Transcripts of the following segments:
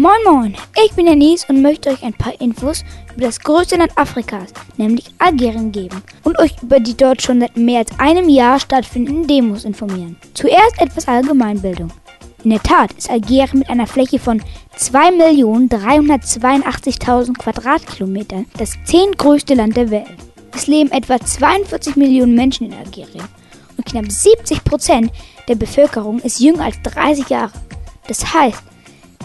Moin Moin, ich bin Denise und möchte euch ein paar Infos über das größte Land Afrikas, nämlich Algerien, geben und euch über die dort schon seit mehr als einem Jahr stattfindenden Demos informieren. Zuerst etwas Allgemeinbildung. In der Tat ist Algerien mit einer Fläche von 2.382.000 Quadratkilometern das zehntgrößte Land der Welt. Es leben etwa 42 Millionen Menschen in Algerien und knapp 70 Prozent der Bevölkerung ist jünger als 30 Jahre. Das heißt,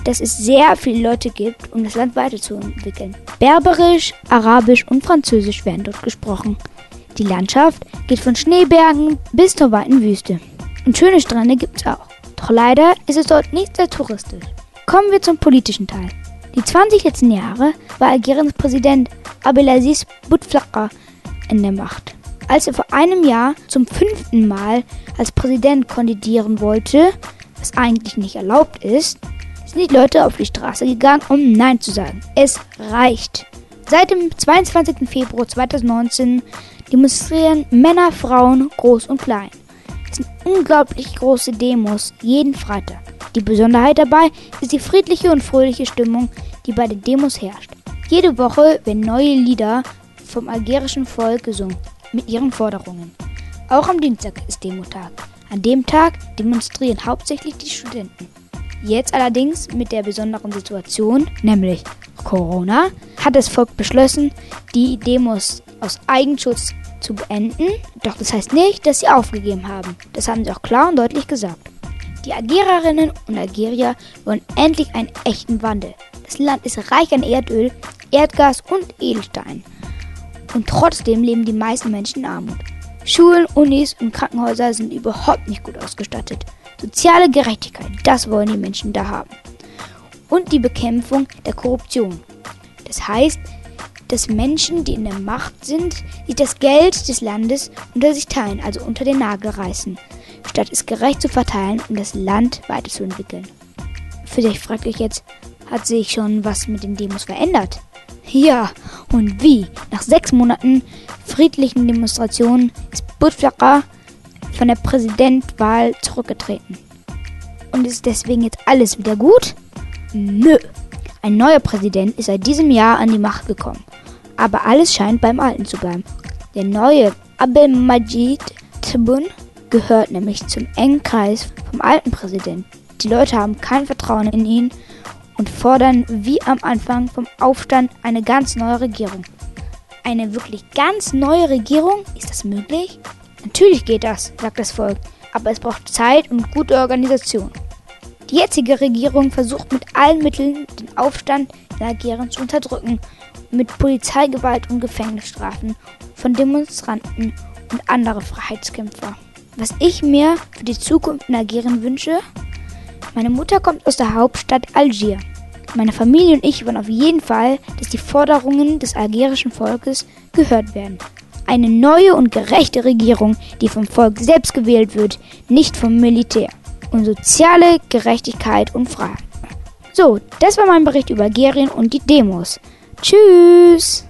dass es sehr viele Leute gibt, um das Land weiterzuentwickeln. Berberisch, Arabisch und Französisch werden dort gesprochen. Die Landschaft geht von Schneebergen bis zur weiten Wüste. Und schöne Strände gibt es auch. Doch leider ist es dort nicht sehr touristisch. Kommen wir zum politischen Teil. Die 20 letzten Jahre war Algeriens Präsident Abdelaziz Bouteflika in der Macht. Als er vor einem Jahr zum fünften Mal als Präsident kandidieren wollte, was eigentlich nicht erlaubt ist, sind die Leute auf die Straße gegangen, um Nein zu sagen. Es reicht. Seit dem 22. Februar 2019 demonstrieren Männer, Frauen, groß und klein. Es sind unglaublich große Demos jeden Freitag. Die Besonderheit dabei ist die friedliche und fröhliche Stimmung, die bei den Demos herrscht. Jede Woche werden neue Lieder vom algerischen Volk gesungen mit ihren Forderungen. Auch am Dienstag ist Demotag. An dem Tag demonstrieren hauptsächlich die Studenten. Jetzt allerdings mit der besonderen Situation, nämlich Corona, hat das Volk beschlossen, die Demos aus Eigenschutz zu beenden. Doch das heißt nicht, dass sie aufgegeben haben. Das haben sie auch klar und deutlich gesagt. Die Algerierinnen und Algerier wollen endlich einen echten Wandel. Das Land ist reich an Erdöl, Erdgas und Edelstein. Und trotzdem leben die meisten Menschen in Armut. Schulen, Unis und Krankenhäuser sind überhaupt nicht gut ausgestattet. Soziale Gerechtigkeit, das wollen die Menschen da haben. Und die Bekämpfung der Korruption. Das heißt, dass Menschen, die in der Macht sind, sich das Geld des Landes unter sich teilen, also unter den Nagel reißen, statt es gerecht zu verteilen und das Land weiterzuentwickeln. Vielleicht fragt euch jetzt, hat sich schon was mit den Demos verändert? Ja, und wie? Nach sechs Monaten friedlichen Demonstrationen ist Bouteflika von der Präsidentwahl zurückgetreten. Und ist deswegen jetzt alles wieder gut? Nö. Ein neuer Präsident ist seit diesem Jahr an die Macht gekommen. Aber alles scheint beim Alten zu bleiben. Der neue Abdelmajid Tebboune gehört nämlich zum engen Kreis vom alten Präsidenten. Die Leute haben kein Vertrauen in ihn und fordern wie am Anfang vom Aufstand eine ganz neue Regierung. Eine wirklich ganz neue Regierung? Ist das möglich? Natürlich geht das, sagt das Volk, aber es braucht Zeit und gute Organisation. Die jetzige Regierung versucht mit allen Mitteln, den Aufstand in Algerien zu unterdrücken, mit Polizeigewalt und Gefängnisstrafen von Demonstranten und anderen Freiheitskämpfer. Was ich mir für die Zukunft in Algerien wünsche? Meine Mutter kommt aus der Hauptstadt Algier. Meine Familie und ich wollen auf jeden Fall, dass die Forderungen des algerischen Volkes gehört werden. Eine neue und gerechte Regierung, die vom Volk selbst gewählt wird, nicht vom Militär. Und soziale Gerechtigkeit und Freiheit. So, das war mein Bericht über Algerien und die Demos. Tschüss!